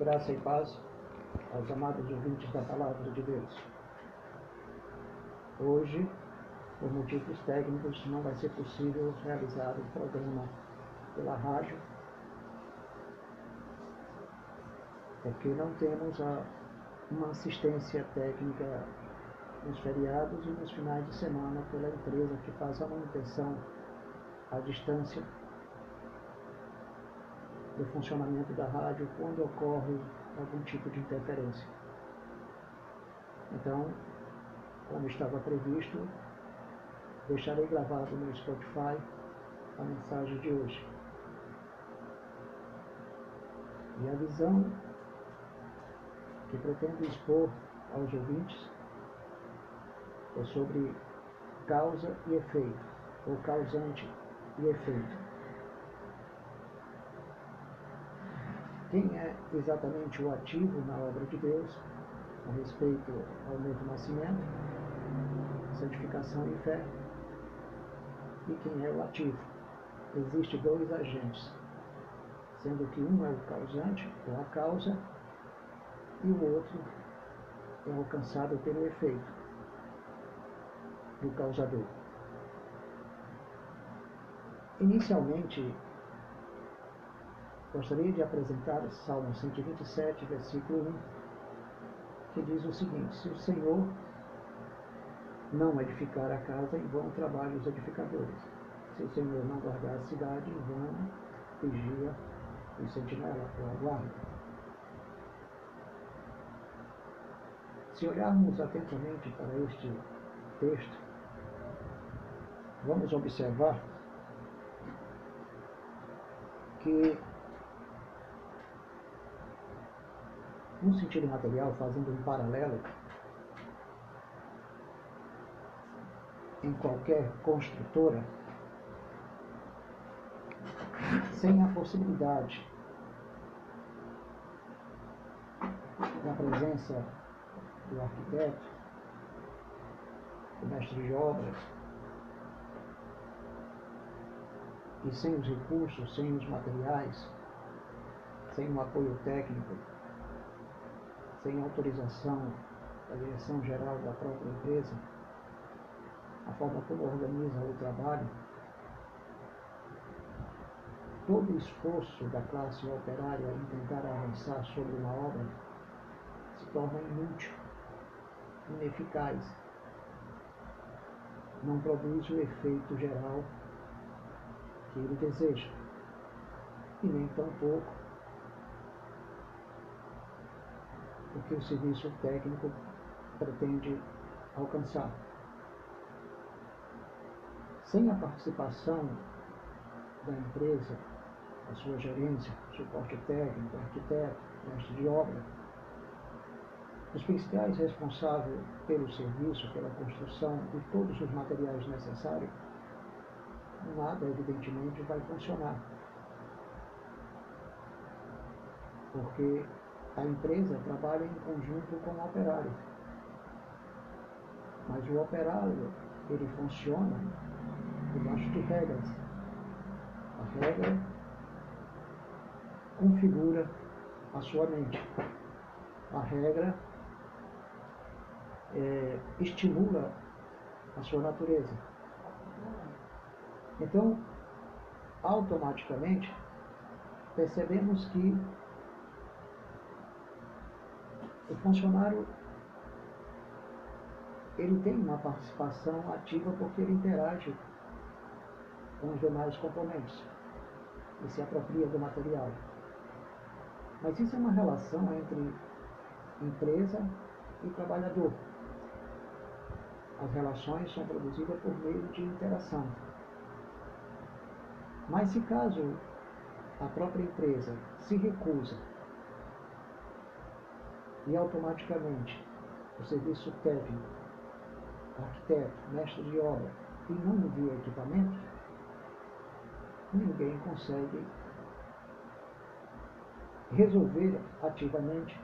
Graça e paz aos amados ouvintes da Palavra de Deus. Hoje, por motivos técnicos, não vai ser possível realizar o programa pela rádio, porque não temos a, uma assistência técnica nos feriados e nos finais de semana pela empresa que faz a manutenção à distância do funcionamento da rádio quando ocorre algum tipo de interferência. Então, como estava previsto, deixarei gravado no Spotify a mensagem de hoje. E a visão que pretendo expor aos ouvintes é sobre causa e efeito, ou causante e efeito. Quem é exatamente o ativo na obra de Deus a respeito ao novo nascimento, santificação e fé, e quem é o ativo. Existem dois agentes, sendo que um é o causante, ou a causa, e o outro é alcançado pelo efeito do causador. Inicialmente, Gostaria de apresentar Salmo 127, versículo 1, que diz o seguinte: Se o Senhor não edificar a casa, em vão trabalham os edificadores. Se o Senhor não guardar a cidade, em vão vigia o sentinela ou aguarda. Se olharmos atentamente para este texto, vamos observar que no sentido material, fazendo um paralelo, em qualquer construtora, sem a possibilidade da presença do arquiteto, do mestre de obras, e sem os recursos, sem os materiais, sem o apoio técnico, sem autorização da direção geral da própria empresa, a forma como organiza o trabalho, todo o esforço da classe operária em tentar avançar sobre uma obra se torna inútil, ineficaz, não produz o efeito geral que ele deseja, e nem tampouco o que o serviço técnico pretende alcançar. Sem a participação da empresa, a sua gerência, suporte técnico, arquiteto, mestre de obra, os principais responsáveis pelo serviço, pela construção de todos os materiais necessários, nada evidentemente vai funcionar. Porque a empresa trabalha em conjunto com o operário. Mas o operário, ele funciona debaixo de regras. A regra configura a sua mente. A regra é, estimula a sua natureza. Então, automaticamente, percebemos que o funcionário ele tem uma participação ativa porque ele interage com os demais componentes e se apropria do material. Mas isso é uma relação entre empresa e trabalhador. As relações são produzidas por meio de interação. Mas se caso a própria empresa se recusa e automaticamente o serviço técnico, arquiteto, mestre de obra e não envia equipamento, ninguém consegue resolver ativamente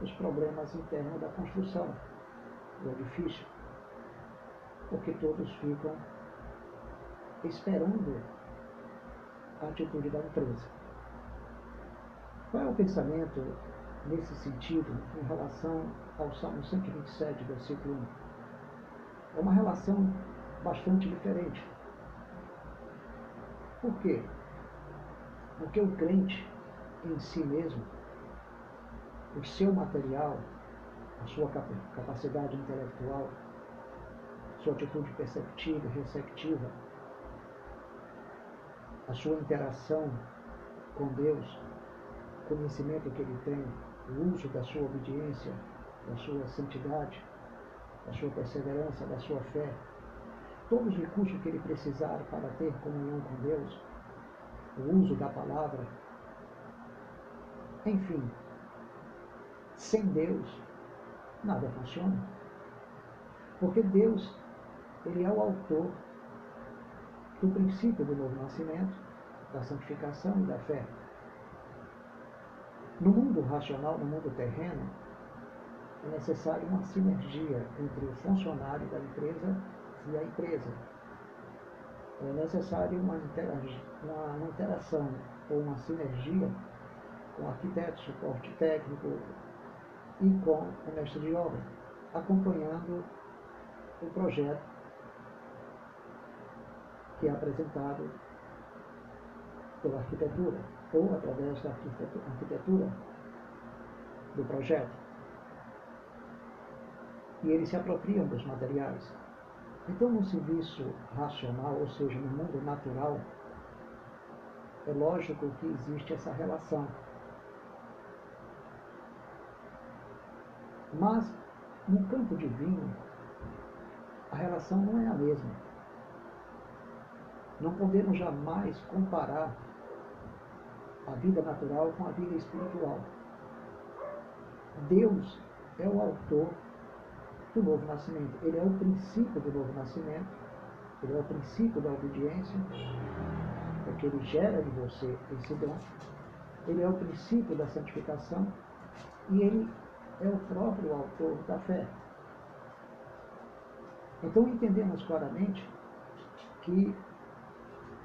os problemas internos da construção do edifício, porque todos ficam esperando a atitude da empresa. Qual é o pensamento nesse sentido em relação ao Salmo 127, versículo 1? É uma relação bastante diferente. Por quê? Porque o crente em si mesmo, o seu material, a sua capacidade intelectual, sua atitude perceptiva, receptiva, a sua interação com Deus, conhecimento que ele tem, o uso da sua obediência, da sua santidade, da sua perseverança, da sua fé, todos os recursos que ele precisar para ter comunhão com Deus, o uso da palavra, enfim, sem Deus, nada funciona. Porque Deus, Ele é o autor do princípio do novo nascimento, da santificação e da fé. No mundo racional, no mundo terreno, é necessária uma sinergia entre o funcionário da empresa e a empresa. É necessário uma, uma interação ou uma sinergia com arquiteto, suporte técnico e com o mestre de obra, acompanhando o projeto que é apresentado pela arquitetura ou através da arquitetura do projeto. E eles se apropriam dos materiais. Então, no serviço racional, ou seja, no mundo natural, é lógico que existe essa relação Mas, no campo divino, a relação não é a mesma. Não podemos jamais comparar a vida natural com a vida espiritual. Deus é o autor do novo nascimento. Ele é o princípio do novo nascimento. Ele é o princípio da obediência, porque ele gera de você esse dom. Ele é o princípio da santificação e ele é o próprio autor da fé. Então entendemos claramente que,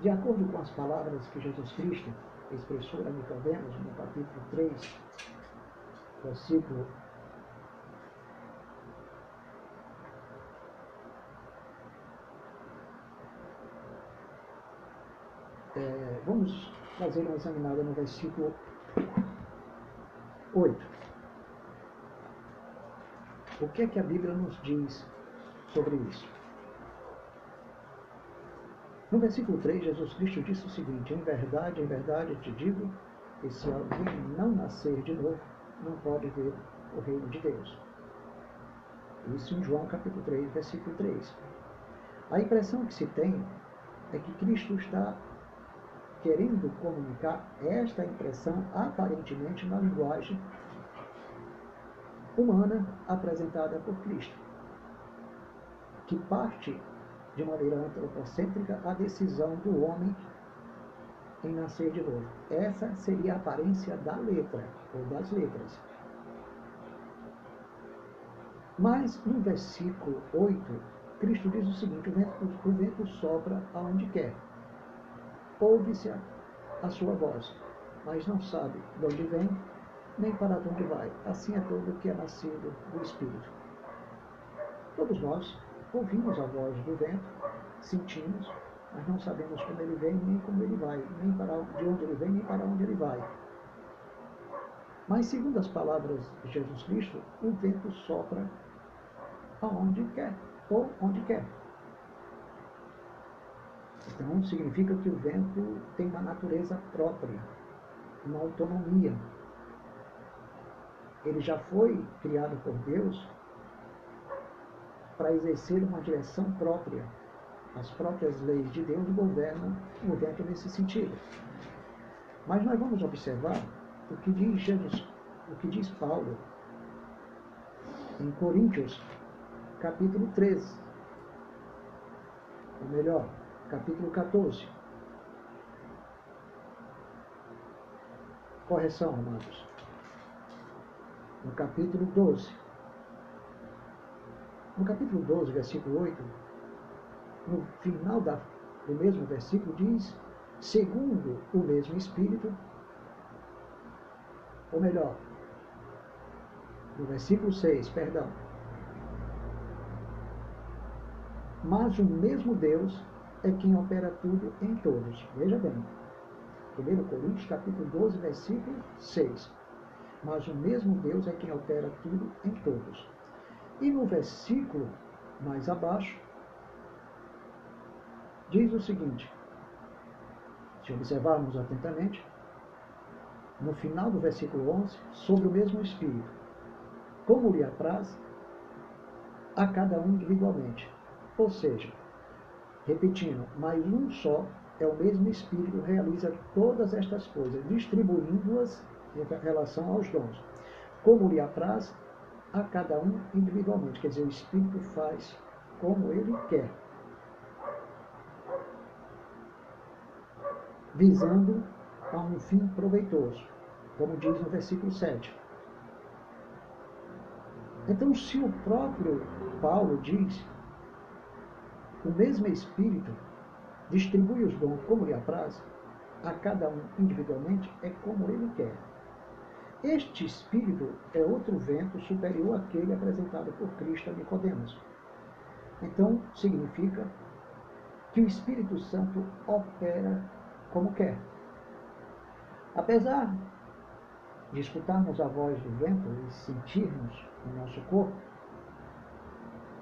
de acordo com as palavras que Jesus Cristo expressou a Nicodemos no capítulo 3, versículo é, vamos fazer uma examinada no versículo 8. O que é que a Bíblia nos diz sobre isso? No versículo 3, Jesus Cristo disse o seguinte: Em verdade, em verdade te digo que se alguém não nascer de novo, não pode ver o reino de Deus. Isso em João capítulo 3, versículo 3. A impressão que se tem é que Cristo está querendo comunicar esta impressão aparentemente na linguagem humana apresentada por Cristo, que parte de maneira antropocêntrica a decisão do homem em nascer de novo. Essa seria a aparência da letra, ou das letras. Mas no versículo 8, Cristo diz o seguinte: o vento, o vento sopra aonde quer, ouve-se a, a sua voz, mas não sabe de onde vem nem para onde vai. Assim é todo que é nascido do Espírito. Todos nós ouvimos a voz do vento, sentimos, mas não sabemos como ele vem, nem como ele vai, nem para de onde ele vem, nem para onde ele vai. Mas, segundo as palavras de Jesus Cristo, o vento sopra aonde quer, ou onde quer. Então, significa que o vento tem uma natureza própria, uma autonomia, ele já foi criado por Deus para exercer uma direção própria. As próprias leis de Deus governam o vento nesse sentido. Mas nós vamos observar o que diz Jesus, o que diz Paulo em Coríntios, capítulo 13. Ou melhor, capítulo 14. Correção, amados no capítulo 12. No capítulo 12, versículo 8, no final da, do mesmo versículo, diz: segundo o mesmo Espírito, ou melhor, no versículo 6, perdão. Mas o mesmo Deus é quem opera tudo em todos. Veja bem. 1 Coríntios capítulo 12, versículo 6. Mas o mesmo Deus é quem opera tudo em todos. E no versículo mais abaixo, diz o seguinte: se observarmos atentamente, no final do versículo 11, sobre o mesmo Espírito, como lhe apraz a cada um individualmente. Ou seja, repetindo, mas um só é o mesmo Espírito que realiza todas estas coisas, distribuindo-as em relação aos dons. Como lhe apraz a cada um individualmente. Quer dizer, o Espírito faz como ele quer. Visando a um fim proveitoso, como diz no versículo 7. Então, se o próprio Paulo diz, o mesmo Espírito distribui os dons como lhe apraz, a cada um individualmente é como ele quer. Este Espírito é outro vento superior àquele apresentado por Cristo a Nicodemos. Então, significa que o Espírito Santo opera como quer. Apesar de escutarmos a voz do vento e sentirmos no nosso corpo,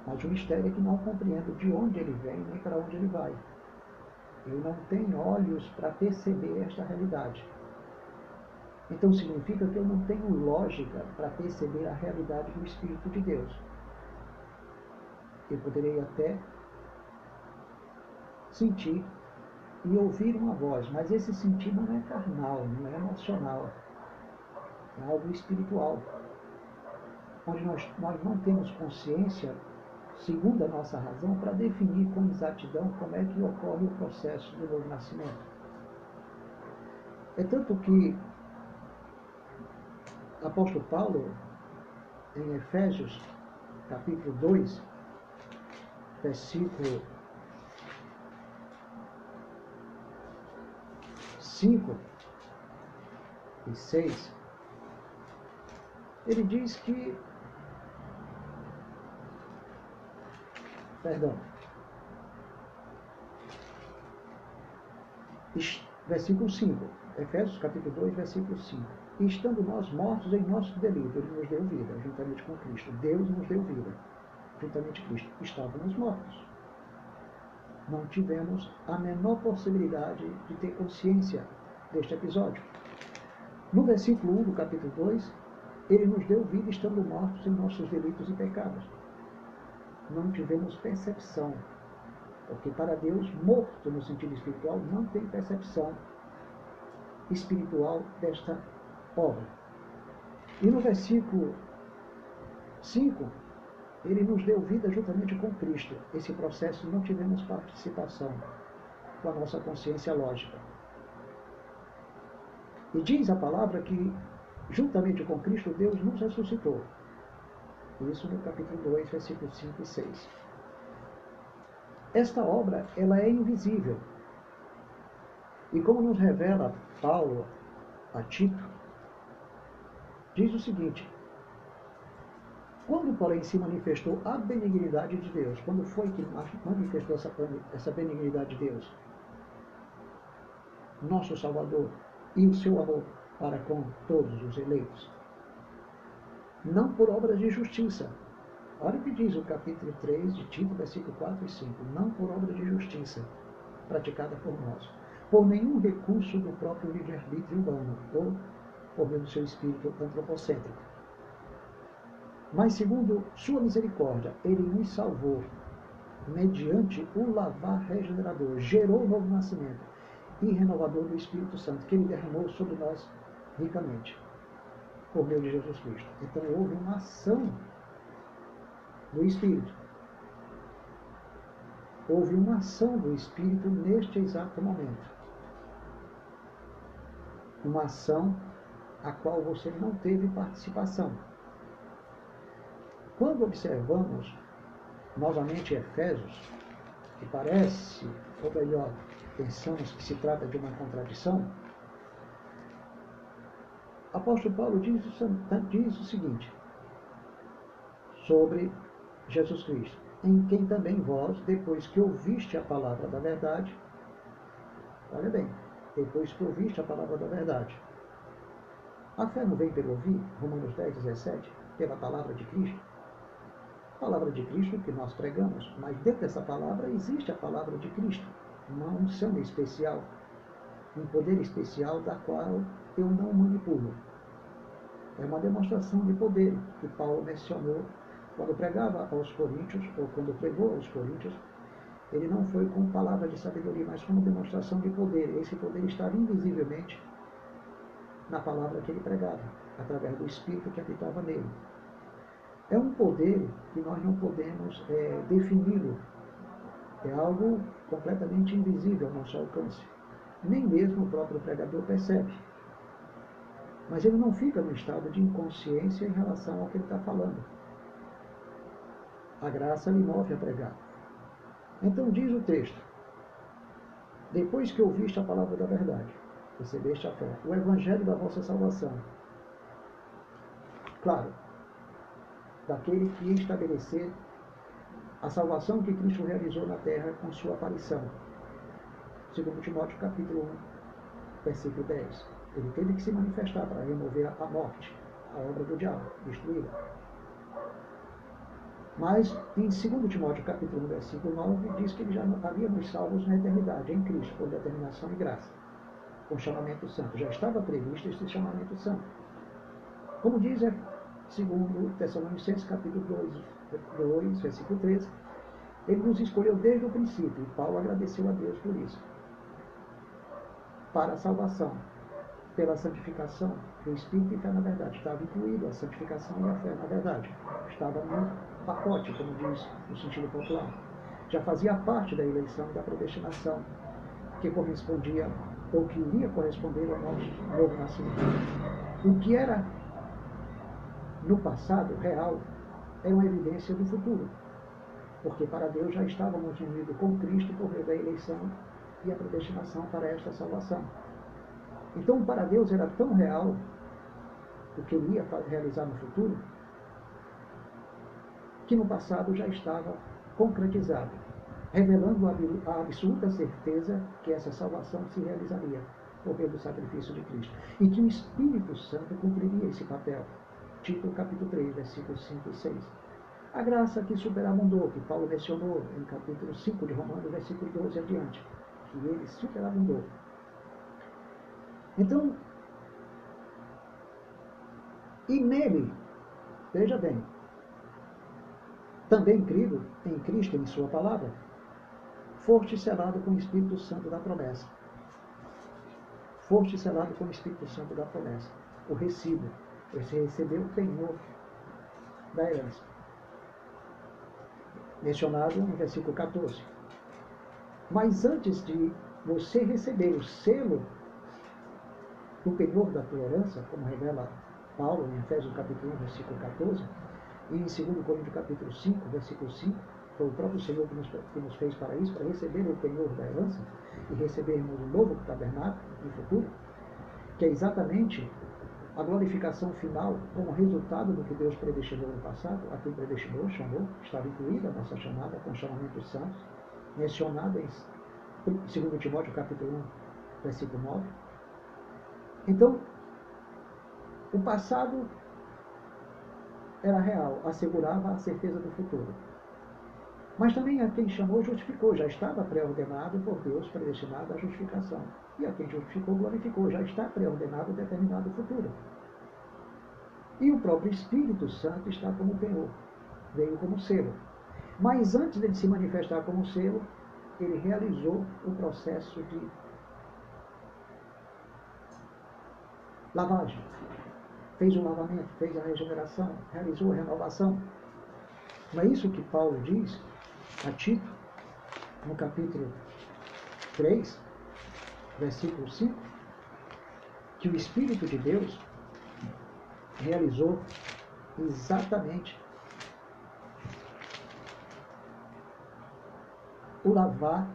mas o mistério é que não compreendo de onde ele vem nem para onde ele vai. Eu não tenho olhos para perceber esta realidade. Então significa que eu não tenho lógica para perceber a realidade do Espírito de Deus. Eu poderei até sentir e ouvir uma voz, mas esse sentir não é carnal, não é emocional, é algo espiritual, onde nós, nós não temos consciência, segundo a nossa razão, para definir com exatidão como é que ocorre o processo do novo nascimento. É tanto que apóstolo Paulo, em Efésios, capítulo 2, versículo 5 e 6, ele diz que. Perdão. Versículo 5. Efésios capítulo 2, versículo 5. E estando nós mortos em nosso delito, ele nos deu vida, juntamente com Cristo. Deus nos deu vida, juntamente com Cristo. Estávamos mortos. Não tivemos a menor possibilidade de ter consciência deste episódio. No versículo 1 do capítulo 2, ele nos deu vida estando mortos em nossos delitos e pecados. Não tivemos percepção, porque para Deus, morto no sentido espiritual, não tem percepção espiritual desta obra. E no versículo 5, ele nos deu vida juntamente com Cristo. Esse processo não tivemos participação com a nossa consciência lógica. E diz a palavra que juntamente com Cristo, Deus nos ressuscitou. Isso no capítulo 2, versículos 5 e 6. Esta obra, ela é invisível. E como nos revela Paulo a Tito, diz o seguinte: quando, porém, se manifestou a benignidade de Deus, quando foi que manifestou essa, benignidade de Deus? Nosso Salvador e o seu amor para com todos os eleitos. Não por obras de justiça. Olha o que diz o capítulo 3 de Tito, versículo 4 e 5. Não por obras de justiça praticada por nós, por nenhum recurso do próprio livre-arbítrio humano, ou por meio do seu espírito antropocêntrico. Mas, segundo sua misericórdia, ele nos salvou mediante o lavar regenerador, gerou o novo nascimento e renovador do Espírito Santo, que ele derramou sobre nós ricamente por meio de Jesus Cristo. Então houve uma ação do Espírito. Houve uma ação do Espírito neste exato momento. Uma ação a qual você não teve participação. Quando observamos novamente Efésios, que parece, ou melhor, pensamos que se trata de uma contradição, apóstolo Paulo diz, diz o seguinte sobre Jesus Cristo, em quem também vós, depois que ouviste a palavra da verdade, olha bem, depois que ouviste a palavra da verdade, a fé não vem pelo ouvir, Romanos 10, 17, pela palavra de Cristo. A palavra de Cristo que nós pregamos, mas dentro dessa palavra existe a palavra de Cristo, uma unção especial, um poder especial da qual eu não manipulo. É uma demonstração de poder que Paulo mencionou quando pregava aos Coríntios, ou quando pregou aos Coríntios, ele não foi com palavra de sabedoria, mas como demonstração de poder. Esse poder estava invisivelmente na palavra que ele pregava, através do Espírito que habitava nele. É um poder que nós não podemos é, defini-lo. É algo completamente invisível ao nosso alcance. Nem mesmo o próprio pregador percebe. Mas ele não fica no estado de inconsciência em relação ao que ele está falando. A graça lhe move a pregar. Então diz o texto: Depois que ouviste a palavra da verdade, recebeste a fé, o evangelho da vossa salvação. Claro, daquele que estabelecer a salvação que Cristo realizou na terra com sua aparição. Segundo Timóteo capítulo 1, versículo 10. Ele teve que se manifestar para remover a morte, a obra do diabo, destruí-la. Mas em 2 Timóteo capítulo 1, versículo 9, diz que ele já havíamos salvos na eternidade, em Cristo, por determinação e graça, com chamamento santo. Já estava previsto esse chamamento santo. Como diz é, segundo Tessalonicenses capítulo 2, 2, versículo 13, ele nos escolheu desde o princípio, e Paulo agradeceu a Deus por isso. Para a salvação, pela santificação do Espírito e fé na verdade. Estava incluído a santificação e a fé na verdade. Estava no pacote, como diz no sentido popular. Já fazia parte da eleição e da predestinação, que correspondia, ou que iria corresponder ao nosso novo nascimento. O que era no passado real é uma evidência do futuro, porque para Deus já estávamos unidos com Cristo por meio da eleição e a predestinação para esta salvação. Então, para Deus era tão real o que ele ia realizar no futuro, que no passado já estava concretizado, revelando a absoluta certeza que essa salvação se realizaria por meio do sacrifício de Cristo e que o Espírito Santo cumpriria esse papel. Tito capítulo 3, versículos 5 e 6. A graça que superabundou, que Paulo mencionou em capítulo 5 de Romanos, versículo 12 adiante, que ele superabundou então, e nele, veja bem, também crido em Cristo e em Sua palavra, foste selado com o Espírito Santo da promessa. Foste selado com o Espírito Santo da promessa. O recibo. Você recebeu o penhor da herança. Mencionado no versículo 14. Mas antes de você receber o selo o penhor da tua herança, como revela Paulo em Efésios capítulo 1, versículo 14, e em 2 Coríntios capítulo 5, versículo 5, foi o próprio Senhor que nos, que nos fez para isso, para receber o penhor da herança e recebermos um novo tabernáculo no futuro, que é exatamente a glorificação final como resultado do que Deus predestinou no passado, a quem predestinou, chamou, estava incluída a nossa chamada com chamamento santo, mencionada em 2 Timóteo capítulo 1, versículo 9, então, o passado era real, assegurava a certeza do futuro. Mas também a quem chamou justificou, já estava pré-ordenado por Deus, predestinado à justificação. E a quem justificou, glorificou, já está pré-ordenado determinado futuro. E o próprio Espírito Santo está como penhor, veio como selo. Mas antes de se manifestar como selo, ele realizou o processo de lavagem. Fez o lavamento, fez a regeneração, realizou a renovação. Não é isso que Paulo diz a Tito, no capítulo 3, versículo 5? Que o Espírito de Deus realizou exatamente o lavar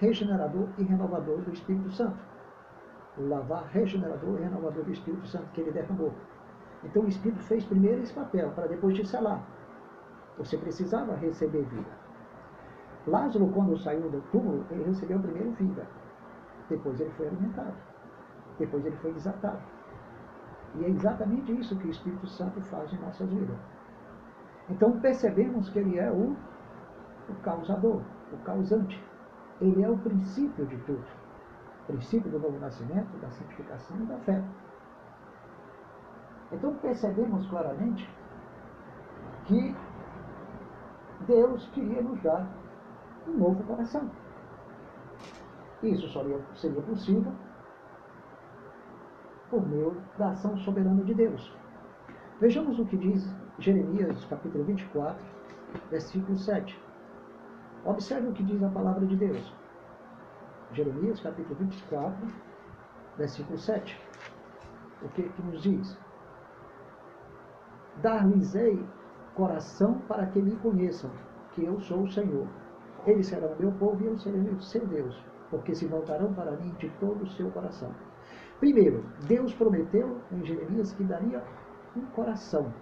regenerador e renovador do Espírito Santo. o lavar regenerador e renovador do Espírito Santo que ele derramou. Então o Espírito fez primeiro esse papel, para depois te selar. Você precisava receber vida. Lázaro, quando saiu do túmulo, ele recebeu primeiro vida. Depois ele foi alimentado. Depois ele foi desatado. E é exatamente isso que o Espírito Santo faz em nossas vidas. Então percebemos que ele é o, o causador, o causante. Ele é o princípio de tudo. O princípio do novo nascimento, da santificação e da fé. Então percebemos claramente que Deus queria nos dar um novo coração. Isso só seria possível por meio da ação soberana de Deus. Vejamos o que diz Jeremias, capítulo 24, versículo 7. Observe o que diz a palavra de Deus. Jeremias, capítulo 24, versículo 7. O que, que nos diz? Dar-lhes-ei coração para que me conheçam, que eu sou o Senhor. Eles serão meu povo e eu serei seu Deus, porque se voltarão para mim de todo o seu coração. Primeiro, Deus prometeu em Jeremias que daria um coração,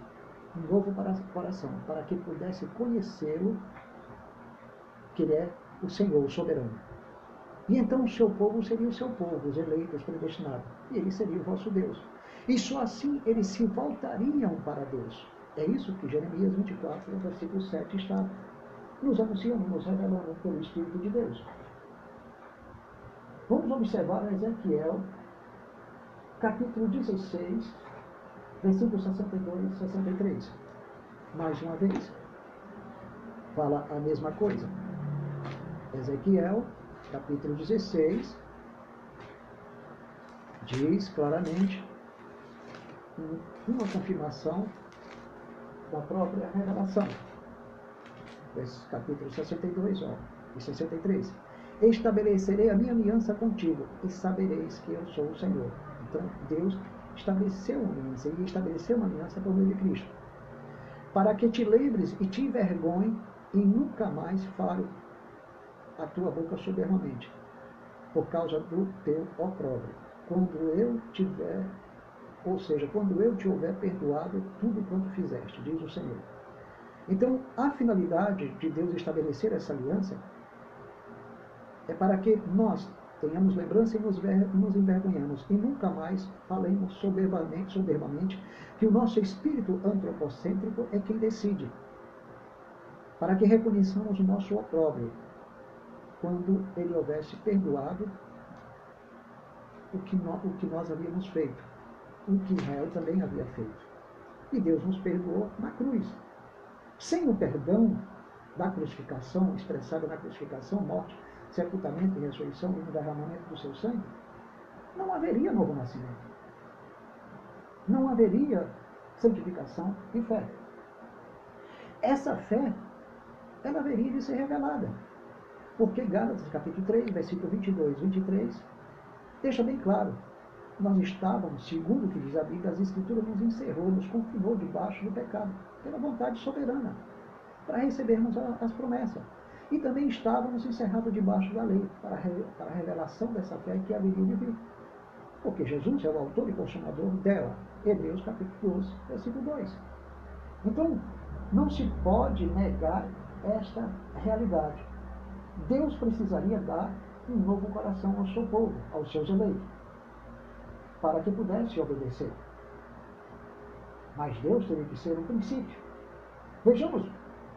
um novo coração, para que pudesse conhecê-lo, que ele é o Senhor, o soberano. E então o seu povo seria o seu povo, os eleitos, predestinados. E ele seria o vosso Deus. E só assim eles se voltariam para Deus. É isso que Jeremias 24, versículo 7 está nos anunciando, nos revelando pelo Espírito de Deus. Vamos observar Ezequiel, capítulo 16, versículos 62 e 63. Mais uma vez, fala a mesma coisa. Ezequiel, capítulo 16, diz claramente uma confirmação da própria revelação. Esse capítulo 62 ó, e 63. Estabelecerei a minha aliança contigo e sabereis que eu sou o Senhor. Então, Deus estabeleceu uma aliança e estabeleceu uma aliança por meio de Cristo. Para que te lembres e te envergonhe e nunca mais fale a tua boca soberbamente, por causa do teu opróbrio. Quando eu tiver ou seja, quando eu te houver perdoado tudo quanto fizeste, diz o Senhor. Então, a finalidade de Deus estabelecer essa aliança é para que nós tenhamos lembrança e nos, nos envergonhemos e nunca mais falemos soberbamente, soberbamente que o nosso espírito antropocêntrico é quem decide. Para que reconheçamos o nosso opróbrio quando ele houvesse perdoado o que, o que nós havíamos feito o que Israel também havia feito. E Deus nos perdoou na cruz. Sem o perdão da crucificação, expressada na crucificação, morte, sepultamento e ressurreição e no derramamento do seu sangue, não haveria novo nascimento. Não haveria santificação e fé. Essa fé, ela haveria de ser revelada. Porque Gálatas, capítulo 3, versículo 22, 23, deixa bem claro nós estávamos, segundo o que diz a Bíblia, as Escrituras nos encerrou, nos confinou debaixo do pecado, pela vontade soberana, para recebermos as promessas. E também estávamos encerrados debaixo da lei, para, para a revelação dessa fé que haveria de vir. Porque Jesus é o autor e consumador dela. Hebreus capítulo 12, versículo 2. Então, não se pode negar esta realidade. Deus precisaria dar um novo coração ao seu povo, aos seus eleitos para que pudesse obedecer. Mas Deus teria que ser um princípio. Vejamos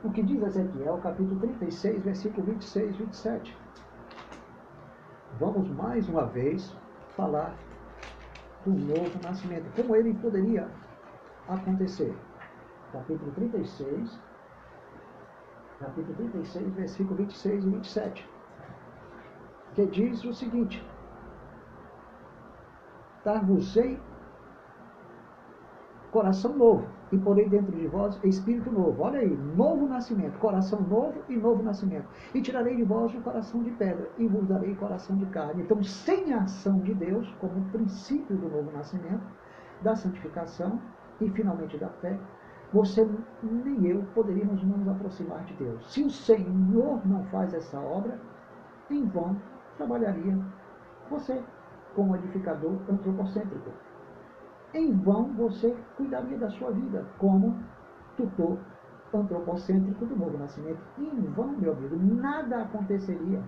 o que diz Ezequiel, capítulo 36, versículo 26 e 27. Vamos mais uma vez falar do novo nascimento, como ele poderia acontecer. Capítulo 36, capítulo 36, versículo 26 e 27, que diz o seguinte: dar-vos-ei coração novo, e porei dentro de vós espírito novo. Olha aí, novo nascimento, coração novo e novo nascimento. E tirarei de vós o coração de pedra, e vos darei coração de carne. Então, sem a ação de Deus, como princípio do novo nascimento, da santificação e finalmente da fé, você nem eu poderíamos nos aproximar de Deus. Se o Senhor não faz essa obra, em vão trabalharia você como edificador antropocêntrico. Em vão você cuidaria da sua vida como tutor antropocêntrico do novo nascimento. Em vão, meu amigo, nada aconteceria.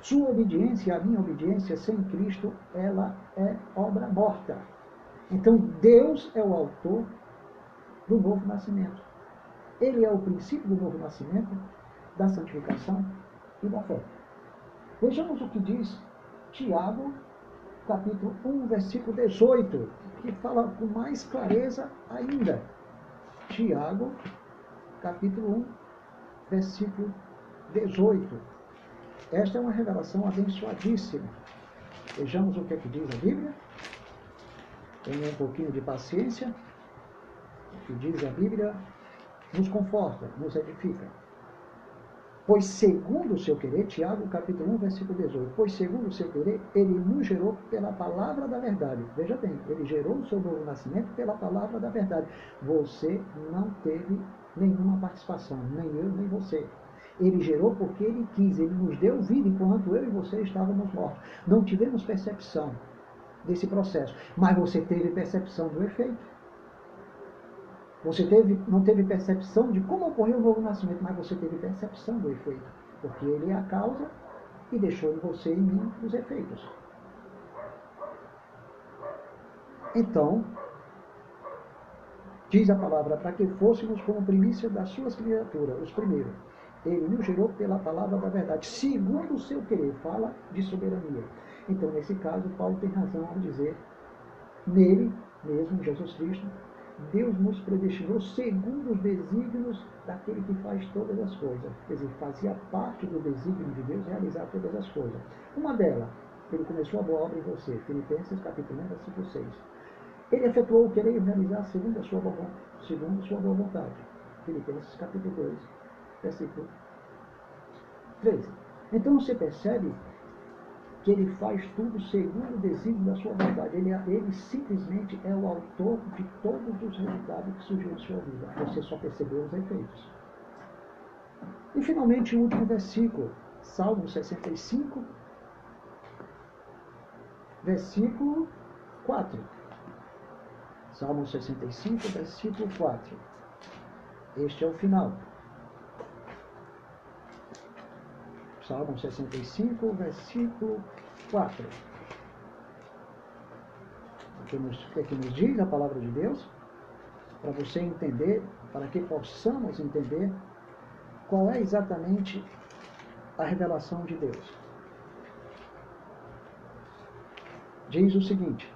Sua obediência, a minha obediência sem Cristo, ela é obra morta. Então Deus é o autor do novo nascimento. Ele é o princípio do novo nascimento, da santificação e da fé. Vejamos o que diz Tiago, capítulo 1, versículo 18, que fala com mais clareza ainda. Tiago, capítulo 1, versículo 18. Esta é uma revelação abençoadíssima. Vejamos o que, é que diz a Bíblia. Tenha um pouquinho de paciência. O que diz a Bíblia nos conforta, nos edifica. Pois segundo o seu querer, Tiago capítulo 1, versículo 18, pois segundo o seu querer, ele nos gerou pela palavra da verdade. Veja bem, ele gerou o seu novo nascimento pela palavra da verdade. Você não teve nenhuma participação, nem eu, nem você. Ele gerou porque ele quis, ele nos deu vida enquanto eu e você estávamos mortos. Não tivemos percepção desse processo, mas você teve percepção do efeito. Você teve, não teve percepção de como ocorreu o novo nascimento, mas você teve percepção do efeito, porque ele é a causa e deixou em você e em mim os efeitos. Então, diz a palavra, para que fôssemos como primícia das suas criaturas, os primeiros. Ele nos gerou pela palavra da verdade, segundo o seu querer, fala de soberania. Então, nesse caso, Paulo tem razão ao dizer, nele mesmo, Jesus Cristo, Deus nos predestinou segundo os desígnios daquele que faz todas as coisas. Quer dizer, fazia parte do desígnio de Deus realizar todas as coisas. Uma delas, ele começou a boa obra em você. Filipenses capítulo 1, versículo 6. Ele efetuou o querer realizar segundo a sua boa, segundo sua boa vontade. Filipenses capítulo 2, versículo 13. Então você percebe que ele faz tudo segundo o desígnio da sua vontade. Ele, ele simplesmente é o autor de todos os resultados que surgiram em sua vida. Você só percebeu os efeitos. E finalmente o último versículo, Salmo 65, versículo 4. Salmo 65, versículo 4. Este é o final. Salmo 65, versículo 4. O que, nos, o que nos diz a palavra de Deus? Para você entender, para que possamos entender qual é exatamente a revelação de Deus. Diz o seguinte: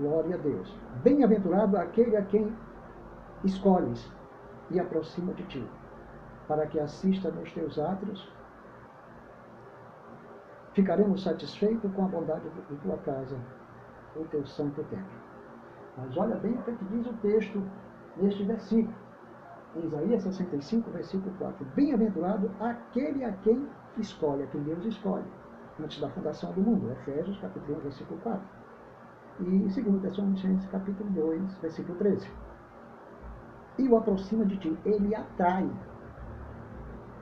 Glória a Deus. Bem-aventurado aquele a quem escolhes e aproxima de ti para que assista nos teus atos, ficaremos satisfeitos com a bondade de tua casa, o teu santo templo. Mas olha bem o que, é diz o texto neste versículo. Isaías 65, versículo 4. Bem-aventurado aquele a quem escolhe, a quem Deus escolhe, antes da fundação do mundo. Efésios, capítulo 1, versículo 4. E 2 Tessalonicenses, capítulo 2, versículo 13. E o aproxima de ti, ele atrai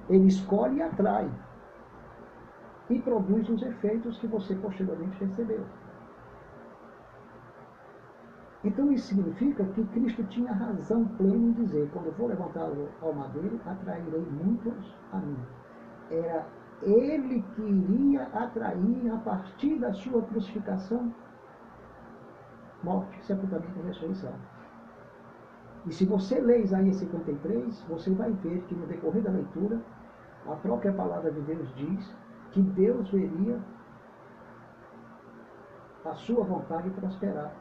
ele escolhe e atrai. E produz os efeitos que você posteriormente recebeu. Então isso significa que Cristo tinha razão plena em dizer, quando eu for levantá-lo ao madeiro, atrairei muitos a mim. Era ele que iria atrair a partir da sua crucificação, morte, sepultamento e ressurreição. E se você lê Isaías 53, você vai ver que no decorrer da leitura, a própria palavra de Deus diz que Deus veria a sua vontade prosperar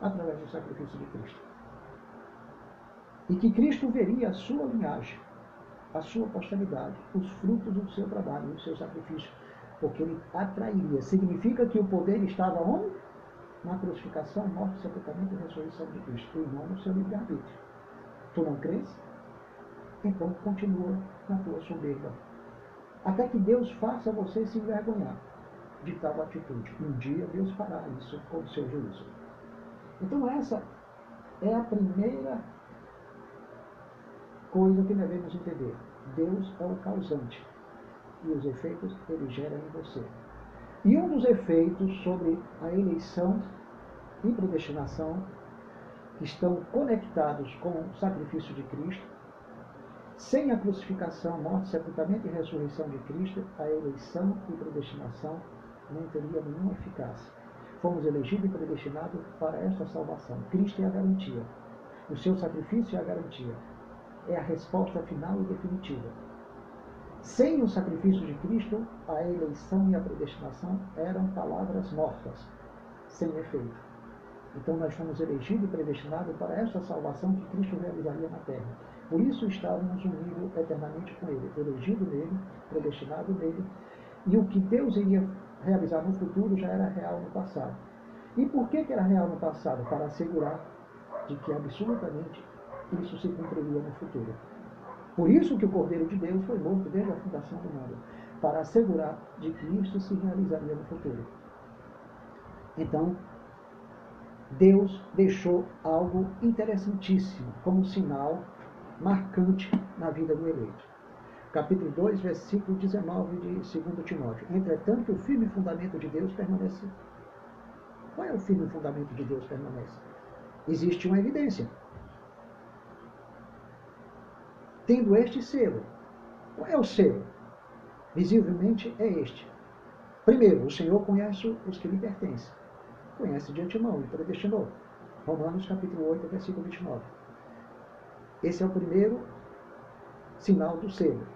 através do sacrifício de Cristo. E que Cristo veria a sua linhagem, a sua posteridade, os frutos do seu trabalho, do seu sacrifício, porque ele atrairia. Significa que o poder estava onde? Na crucificação, morte, sepultamento e ressurreição de Cristo, e não no seu livre-arbítrio. Tu não crês? Então continua na tua soberba. Até que Deus faça você se envergonhar de tal atitude. Um dia Deus fará isso com o seu juízo. Então essa é a primeira coisa que devemos entender. Deus é o causante e os efeitos ele gera em você. E um dos efeitos sobre a eleição e predestinação que estão conectados com o sacrifício de Cristo, sem a crucificação, morte, sepultamento e ressurreição de Cristo, a eleição e predestinação não teria nenhuma eficácia. Fomos elegidos e predestinados para esta salvação. Cristo é a garantia. O seu sacrifício é a garantia. É a resposta final e definitiva. Sem o sacrifício de Cristo, a eleição e a predestinação eram palavras mortas, sem efeito. Então nós fomos elegidos e predestinados para esta salvação que Cristo realizaria na terra. Por isso estávamos unidos eternamente com Ele, elegido nele, predestinado nele, e o que Deus iria realizar no futuro já era real no passado. E por que, que era real no passado? Para assegurar de que absolutamente isso se cumpriria no futuro. Por isso que o Cordeiro de Deus foi morto desde a fundação do mundo, para assegurar de que isso se realizaria no futuro. Então, Deus deixou algo interessantíssimo como sinal marcante na vida do eleito. Capítulo 2, versículo 19 de 2 Timóteo. Entretanto, o firme fundamento de Deus permanece. Qual é o firme fundamento de Deus permanece? Existe uma evidência. tendo este selo. Qual é o selo? Visivelmente é este. Primeiro, o Senhor conhece os que lhe pertencem. Conhece de antemão e predestinou. Romanos capítulo 8, versículo 29. Esse é o primeiro sinal do selo.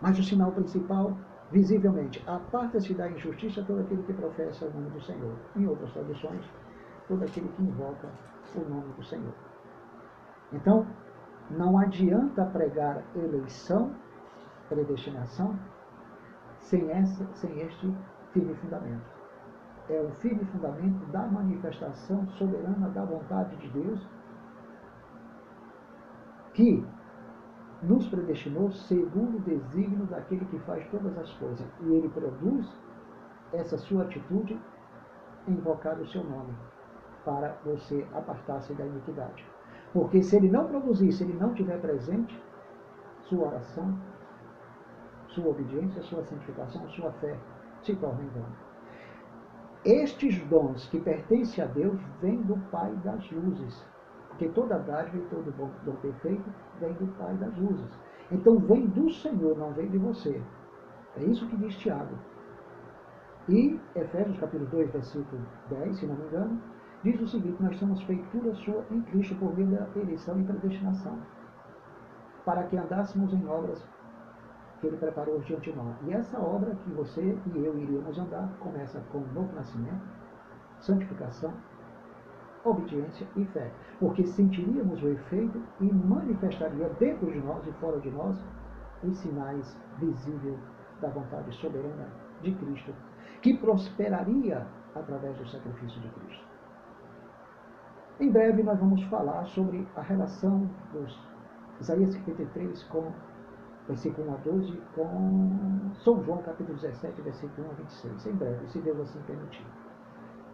Mas o sinal principal, visivelmente, aparta-se da injustiça todo aquele que professa o nome do Senhor. Em outras traduções, todo aquele que invoca o nome do Senhor. Então, não adianta pregar eleição, predestinação, sem, essa, sem este firme fundamento. É o firme fundamento da manifestação soberana da vontade de Deus que nos predestinou segundo o desígnio daquele que faz todas as coisas. E ele produz essa sua atitude invocar o seu nome para você apartar-se da iniquidade. Porque se ele não produzir, se ele não tiver presente, sua oração, sua obediência, sua santificação, sua fé se torna em vão. Estes dons que pertencem a Deus vêm do Pai das luzes. Porque toda dádiva e todo bom, dom perfeito vem do Pai das luzes. Então vem do Senhor, não vem de você. É isso que diz Tiago. E Efésios capítulo 2, versículo 10, se não me engano, diz o seguinte: Nós somos feitura sua em Cristo por meio da eleição e predestinação, para que andássemos em obras que ele preparou de antemão. E essa obra que você e eu iríamos andar começa com o novo nascimento, santificação, obediência e fé. Porque sentiríamos o efeito e manifestaria dentro de nós e fora de nós os sinais visíveis da vontade soberana de Cristo, que prosperaria através do sacrifício de Cristo. Em breve nós vamos falar sobre a relação dos Isaías 53 com versículo 1 a 12 com São João capítulo 17, versículo 1 a 26. Em breve, se Deus assim permitir.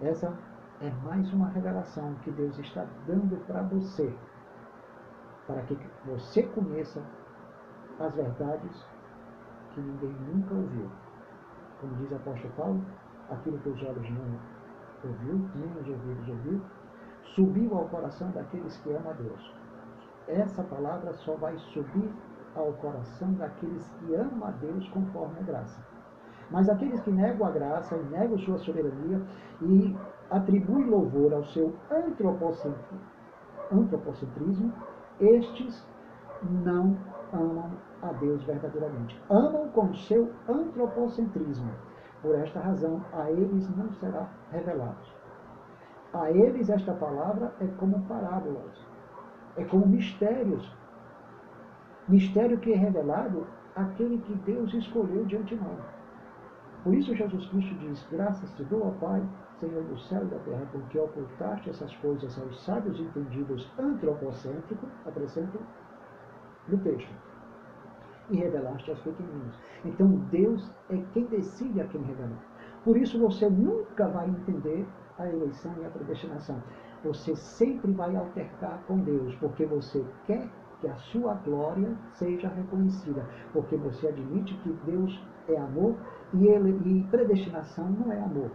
Essa é mais uma revelação que Deus está dando para você, para que você conheça as verdades que ninguém nunca ouviu. Como diz o apóstolo Paulo, aquilo que os olhos não ouviu, nem os ouvidos ouviu, subiu ao coração daqueles que amam a Deus. Essa palavra só vai subir ao coração daqueles que amam a Deus conforme a graça. Mas aqueles que negam a graça e negam sua soberania e atribuem louvor ao seu antropocentrismo, estes não amam a Deus verdadeiramente. Amam com seu antropocentrismo. Por esta razão, a eles não será revelado. A eles esta palavra é como parábolas, é como mistérios. Mistério que é revelado àquele que Deus escolheu de antemão. Por isso Jesus Cristo diz, graças te dou, ó Pai, Senhor do céu e da terra, porque ocultaste essas coisas aos sábios entendidos antropocêntricos, acrescento no texto, e revelaste aos pequeninos. Então Deus é quem decide a quem revelar. Por isso você nunca vai entender a eleição e a predestinação. Você sempre vai altercar com Deus, porque você quer que a sua glória seja reconhecida, porque você admite que Deus é amor e, ele, e predestinação não é amor.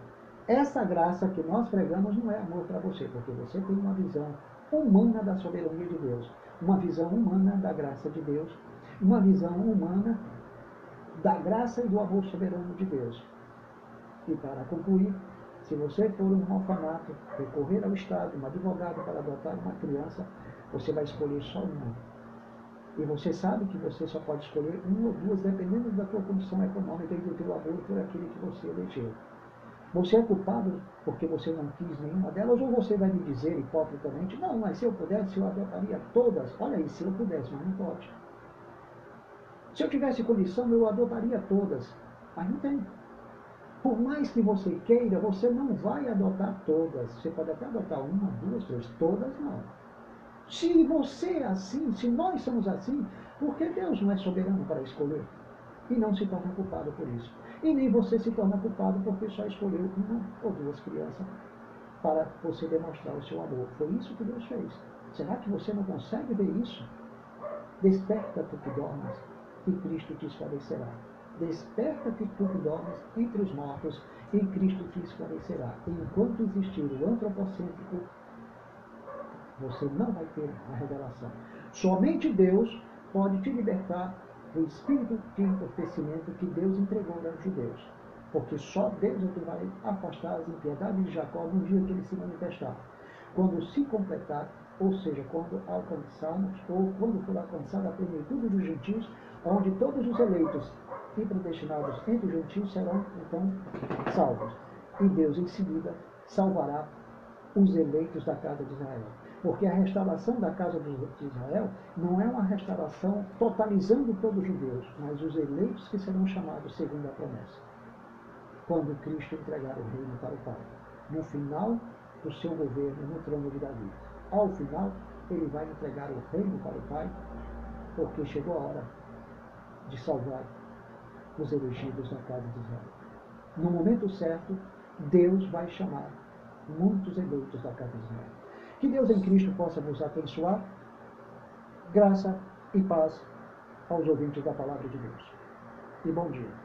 Essa graça que nós pregamos não é amor para você, porque você tem uma visão humana da soberania de Deus, uma visão humana da graça de Deus, uma visão humana da graça e do amor soberano de Deus. E para concluir, se você for um orfanato, recorrer ao Estado, um advogado para adotar uma criança, você vai escolher só uma. E você sabe que você só pode escolher uma ou duas, dependendo da tua condição econômica e do teu amor por aquele que você elegeu. Você é culpado porque você não quis nenhuma delas, ou você vai me dizer hipocritamente, não, mas se eu pudesse, eu adotaria todas. Olha aí, se eu pudesse, mas não pode. Se eu tivesse condição, eu adotaria todas, mas não tem. Por mais que você queira, você não vai adotar todas. Você pode até adotar uma, duas, três, todas não. Se você é assim, se nós somos assim, por que Deus não é soberano para escolher? E não se torna culpado por isso. E nem você se torna culpado porque só escolheu uma ou duas crianças para você demonstrar o seu amor. Foi isso que Deus fez. Será que você não consegue ver isso? Desperta tu que dormes, e Cristo te esclarecerá. Desperta-te tu que dormes entre os mortos, e Cristo te esclarecerá. Enquanto existir o antropocêntrico você não vai ter a revelação. Somente Deus pode te libertar do espírito de entorpecimento que Deus entregou aos judeus. Porque só Deus é que vai afastar as impiedades de Jacó no dia que ele se manifestar. Quando se completar, ou seja, quando alcançarmos, ou quando for alcançada a plenitude dos gentios, onde todos os eleitos e predestinados entre os gentios serão então salvos. E Deus em seguida salvará os eleitos da casa de Israel. Porque a restauração da casa de Israel não é uma restauração totalizando todos os judeus, mas os eleitos que serão chamados segundo a promessa. Quando Cristo entregar o reino para o Pai. No final do seu governo no trono de Davi. Ao final, ele vai entregar o reino para o Pai, porque chegou a hora de salvar os elegidos da casa de Israel. No momento certo, Deus vai chamar muitos eleitos da casa de Israel. Que Deus em Cristo possa nos abençoar. Graça e paz aos ouvintes da palavra de Deus. E bom dia.